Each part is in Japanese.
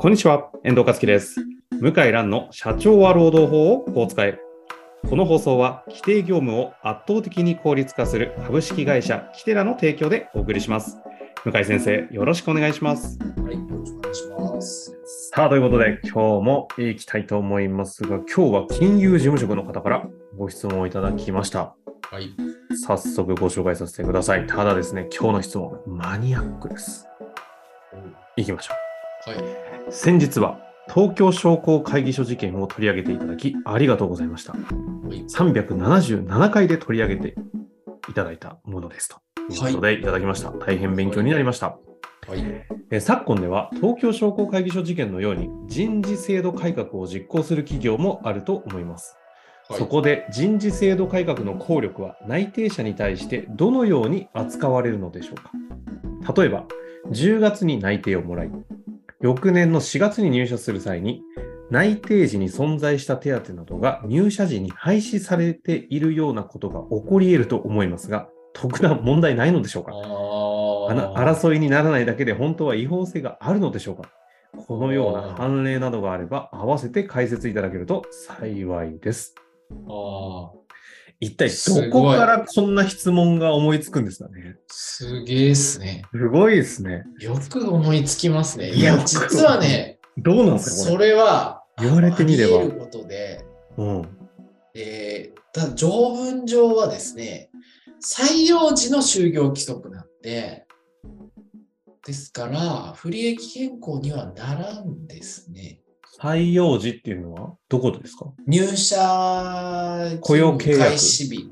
こんにちは、遠藤和樹です。向井蘭の社長は労働法をこう使え。この放送は規定業務を圧倒的に効率化する株式会社キテラの提供でお送りします。向井先生、よろしくお願いします。はい、よろしくお願いします。さあ、ということで、今日も行きたいと思いますが、今日は金融事務職の方からご質問をいただきました。はい。早速ご紹介させてください。ただですね、今日の質問、マニアックです。行きましょう。はい。先日は東京商工会議所事件を取り上げていただきありがとうございました。はい。377回で取り上げていただいたものですということでいただきました。大変勉強になりました。はい。えー昨今では東京商工会議所事件のように人事制度改革を実行する企業もあると思います。はいそこで人事制度改革の効力は内定者に対してどのように扱われるのでしょうか例えば10月に内定をもらい翌年の4月に入社する際に内定時に存在した手当などが入社時に廃止されているようなことが起こり得ると思いますが特段問題ないのでしょうか？争いにならないだけで本当は違法性があるのでしょうか？このような判例などがあれば合わせて解説いただけると幸いです。あー。一体どこからこんな質問が思いつくんですかね？すげえっすね。すごいですね。よく思いつきますね。いや、実はね、どうなんですかそこれ？れは、言われてみればあり得ることで、うん。えー、ただ条文上はですね、採用時の就業規則なんで、ですから、不利益変更にはならんですね。採用時っていうのはどこですか？入社雇用契約開始日。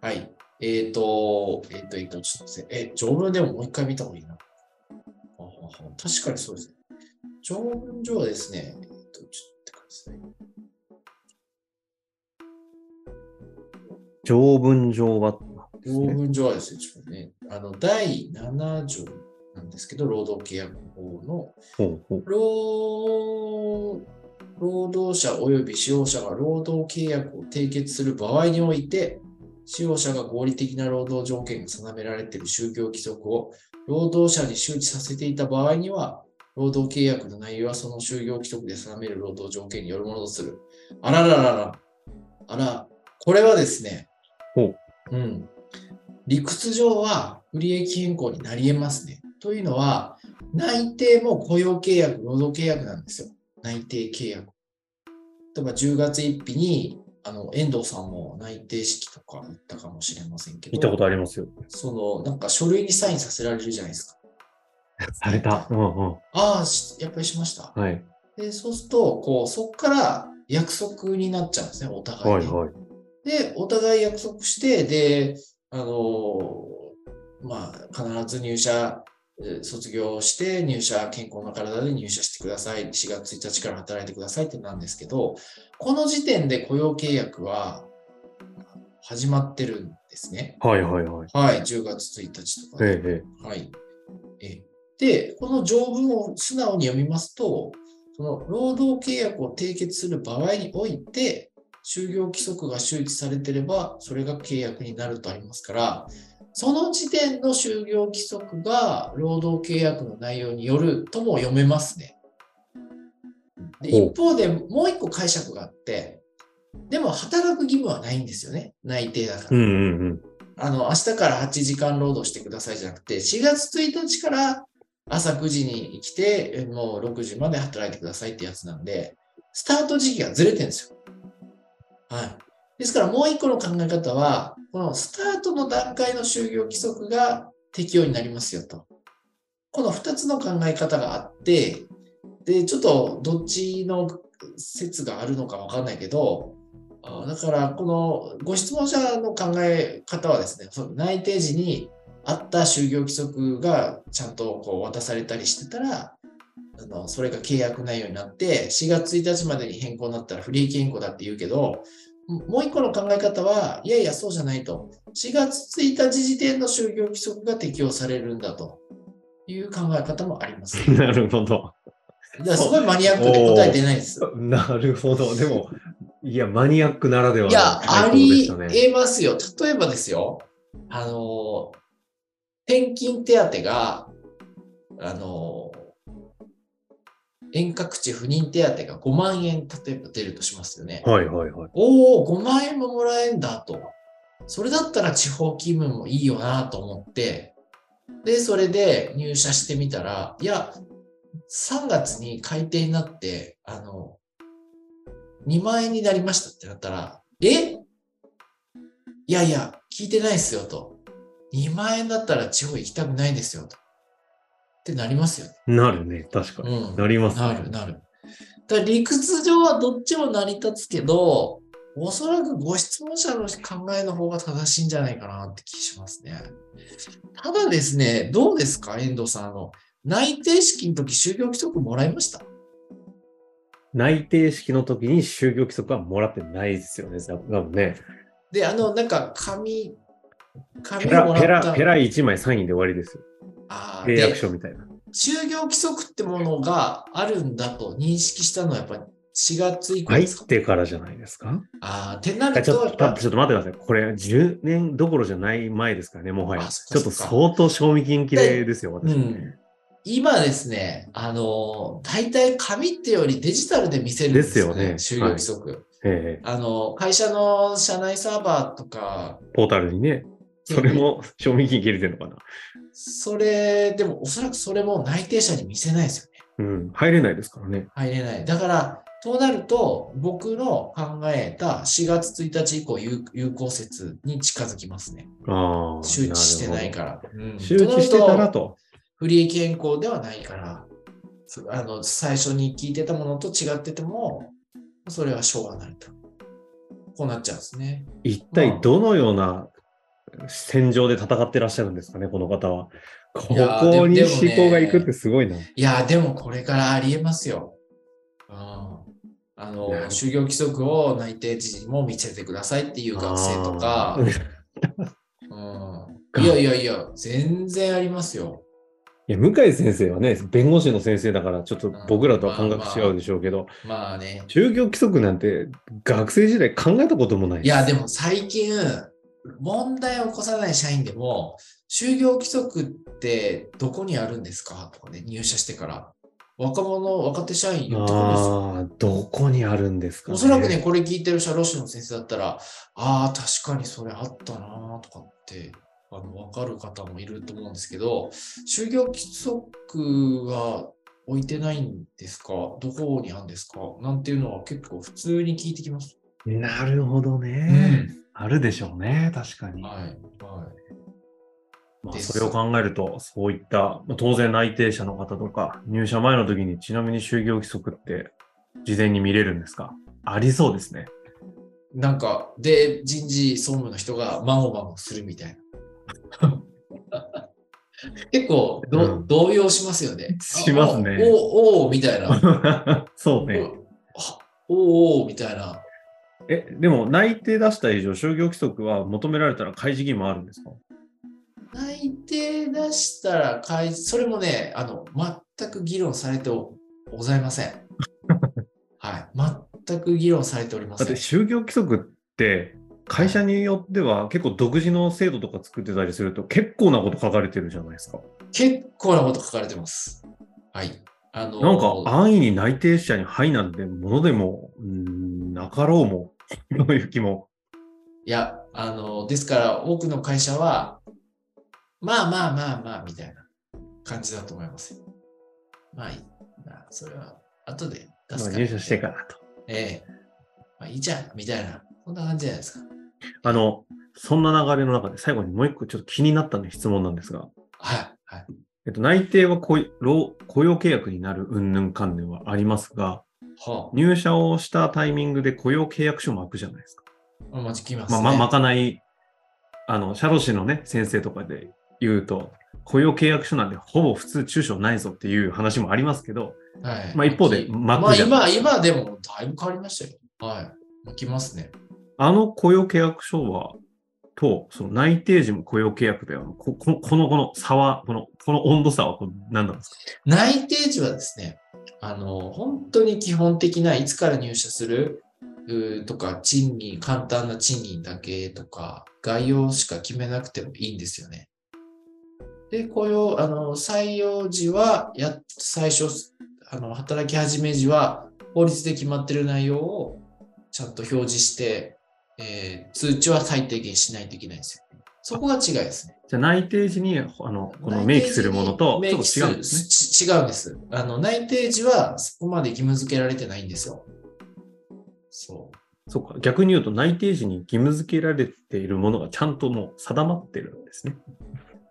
はい。えっ、と、えっ、と、えっ、と、ちょっと待って、え、条文でももう一回見た方がいいな。確かにそうですね。条文上はですね、えっ、と、ちょっと待ってください。条文上は条ね。文上はですね、ちょっとね、あの、第7条なんですけど、労働契約法の、労労働者及び使用者が労働契約を締結する場合において、使用者が合理的な労働条件が定められている就業規則を労働者に周知させていた場合には、労働契約の内容はその就業規則で定める労働条件によるものとする。あらららら。あら、これはですね、ほううん。理屈上は不利益変更になり得ますね。というのは、内定も雇用契約、労働契約なんですよ。内定契約。例えば10月1日に、あの、遠藤さんも内定式とか行ったかもしれませんけど、行ったことありますよ。その、なんか書類にサインさせられるじゃないですか。された。うんうん。ああ、しやっぱりしました。はい。で、そうすると、こう、そこから約束になっちゃうんですね、お互いに。はいはい。で、お互い約束して、で、あのまあ、必ず入社、えー卒業して、入社、健康な体で入社してください。4月1日から働いてくださいってなんですけど、この時点で雇用契約は始まってるんですね。はいはいはい。はい、10月1日とかで。ええはい。えで、この条文を素直に読みますと、その労働契約を締結する場合において、就業規則が周知されていれば、それが契約になるとありますから、その時点の就業規則が労働契約の内容によるとも読めますね。で一方でもう一個解釈があって、でも働く義務はないんですよね。内定だから。うんうんうん。あの、明日から8時間労働してくださいじゃなくて、4月1日から朝9時に来て、えもう6時まで働いてくださいってやつなんで、スタート時期がずれてるんですよ。はい。ですからもう一個の考え方は、このスタートの段階の就業規則が適用になりますよと。この2つの考え方があって、で、ちょっとどっちの説があるのかわかんないけど、あだから、このご質問者の考え方はですね、その内定時にあった就業規則がちゃんとこう渡されたりしてたら、あのそれが契約内容になって、4月1日までに変更になったら不利益変更だって言うけど、もう一個の考え方は、いやいや、そうじゃないと。4月1日時点の就業規則が適用されるんだという考え方もあります。なるほど。らすごいマニアックで答えてないです。なるほど。でも、いや、マニアックならではのいや、あり。えますよ。例えばですよ、あの、転勤手当が、あの、遠隔地不妊手当が5万円、例えば出るとしますよね。はいはいはい。おお、5万円ももらえんだと。それだったら地方勤務もいいよなと思って、で、それで入社してみたら、いや、3月に改定になって、あの、2万円になりましたってなったら、え？いやいや、聞いてないですよと。2万円だったら地方行きたくないですよと。ってなりますよね。なるね、確かに。うんなりますね。なるなる。だ理屈上はどっちも成り立つけど、おそらくご質問者の考えの方が正しいんじゃないかなって気しますね。ただですね、どうですか、遠藤さん。あの、内定式の時、就業規則もらいました？内定式の時に就業規則はもらってないですよね、多分ね。で、あの、なんか、紙、紙もらった。ペラ、ペラ1枚サインで終わりですよ。契約で、書みたいな。就業規則ってものがあるんだと認識したのはやっぱり4月以降入っですか、てからじゃないですか？ああ、ってなあると、ちょっと、ちょっと待ってください。これ、10年どころじゃない前ですからね、もはや。あちょっと相当賞味期限切れですよ、私。うん今ですね、あの、大体紙ってよりデジタルで見せるんですよね、です就業規則。ええあの、会社の社内サーバーとか、ポータルにね、それも賞味期限切れてるのかな？それ、でもおそらくそれも内定者に見せないですよね。うん、入れないですからね。入れない。だから、となると、僕の考えた4月1日以降有有効説に近づきますね。ああ。周知してないら。から。うん周知してたらと。不利益変更ではないから、そあの最初に聞いてたものと違ってても、それはしょうがないと。こうなっちゃうんですね。一体どのような戦場で戦ってらっしゃるんですかね、この方は。ここに思考がいくってすごいな。いやー、でもこれからありえますよ。うん、あの就業規則を内定時にも見せてくださいっていう学生とかうん、いやいやいや、全然ありますよ。いや向井先生はね、弁護士の先生だから、ちょっと僕らとは感覚違うでしょうけど、まあね。就業規則なんて学生時代考えたこともないいや、でも最近、問題を起こさない社員でも、就業規則ってどこにあるんですか？とかね、入社してから。若者、若手社員言ってくるんですよ。ああ、どこにあるんですか、ね、おそらくね、これ聞いてる社労士の先生だったら、ああ、確かにそれあったなとかって、あの、わかる方もいると思うんですけど、就業規則は置いてないんですか？どこにあるんですか？なんていうのは結構普通に聞いてきます。なるほどね、あるでしょうね、確かに。はい。はい。まあ、それを考えると、そういった、まあ当然内定者の方とか、入社前の時にちなみに就業規則って事前に見れるんですか？ありそうですね。なんか、で、人事総務の人がまごまごするみたいな。結構ど、うん動揺しますよね。しますねあおおみたいな。そうね。おおみたいな。え、でも内定出した以上、就業規則は求められたら開示義務あるんですか？内定出したら開示、それもね、あの、全く議論されてございません。はい。全く議論されておりまだってせん。就業規則って、会社によっては結構独自の制度とか作ってたりすると結構なこと書かれてるじゃないですか。結構なこと書かれてます。はい。あのなんか安易に内定者にはいなんてものでも、なかろうも、という気も。いや、あの、ですから多くの会社は、まあまあまあまあ、みたいな感じだと思いますよ。まあいい。まあそれは後で出すから。まあ入社してからと。ええまあいいじゃん、みたいな。そんな感じじゃないですか。あの、そんな流れの中で最後にもう一個ちょっと気になった、ね、質問なんですが、はい。はい。えっと、内定は雇用契約になる云々関連はありますが、は入社をしたタイミングで雇用契約書も開くじゃないですか。あ。まあ、きます、ね。まあ、ま、まかない、あの、社労士のね、先生とかで言うと、雇用契約書なんてほぼ普通中小ないぞっていう話もありますけど、はい。まあ一方できまあ巻くじゃん今、今でもだいぶ変わりましたよ。はい。巻きますね。あの雇用契約書は、と、その内定時も雇用契約では、こここの、この差は、この、この温度差は何なんですか？内定時はですね、あの、本当に基本的ないつから入社するとか、賃金、簡単な賃金だけとか、概要しか決めなくてもいいんですよね。で、雇用、あの、採用時は、や最初、あの働き始め時は法律で決まってる内容をちゃんと表示して、えー通知は最低限しないといけないんですよ。そこが違いですね。じゃあ内定時にあのこの明記するものとちょっと違うんですね。違うんです。あの内定時はそこまで義務付けられてないんですよ。そう。そうか。逆に言うと内定時に義務付けられているものがちゃんともう定まってるんですね。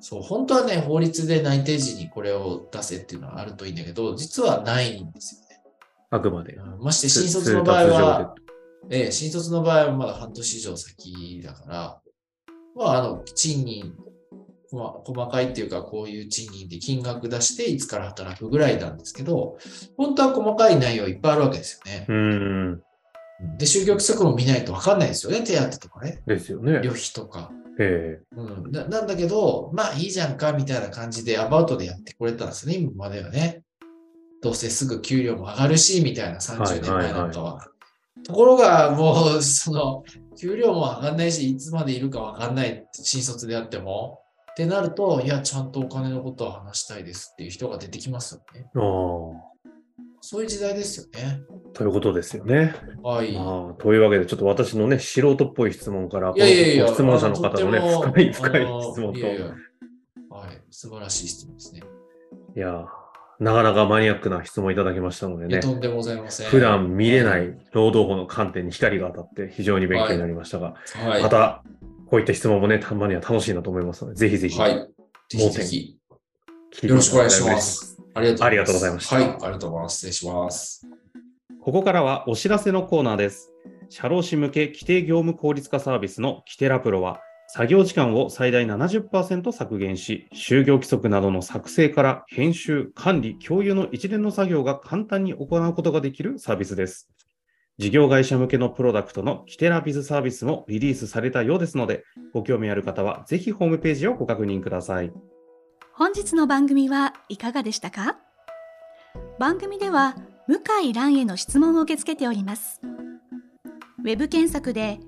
そう、本当はね、法律で内定時にこれを出せっていうのはあるといいんだけど、実はないんですよね。あくまで。うんましてつ新卒の場合は、ええ、新卒の場合はまだ半年以上先だから、まあ、あの、賃金、こま細かいっていうか、こういう賃金で金額出して、いつから働くぐらいなんですけど、本当は細かい内容いっぱいあるわけですよね。うーん。で、就業規則も見ないと分かんないですよね、手当とかね、ですよね。旅費とか。えうん、ななんだけど、まあいいじゃんかみたいな感じでアバウトでやってくれたんですね、今まではね。どうせすぐ給料も上がるし、みたいな30年前なんかは。ところが、もう、その、給料も上がんないし、いつまでいるかわかんない、新卒であっても。ってなると、いや、ちゃんとお金のことは話したいですっていう人が出てきますよね。えああ。そういう時代ですよね。ということですよね。はい。まあ、というわけで、ちょっと私のね、素人っぽい質問から、いやいやいや、質問者の方のね、深い深い質問と、いやいやはい。素晴らしい質問ですね。いやー、なかなかマニアックな質問いただきましたのでね、とんでもございません。普段見れない労働法の観点に光が当たって非常に勉強になりましたが、はい。また、こういった質問もね、たまには楽しいなと思いますので、ぜひぜひ、はい。ぜひぜひ。よろしくお願いします。ありがとうありがとうございましたはい、ありがとうございます。失礼します。ここからはお知らせのコーナーです。社労士向け規定業務効率化サービスのキテラプロは、作業時間を最大70%削減し、就業規則などの作成から編集、管理、共有の一連の作業が簡単に行うことができるサービスです。事業会社向けのプロダクトのキテラビズサービスもリリースされたようですので、ご興味ある方はぜひホームページをご確認ください。本日の番組はいかがでしたか？番組では向井蘭への質問を受け付けておりますウェブ検索で「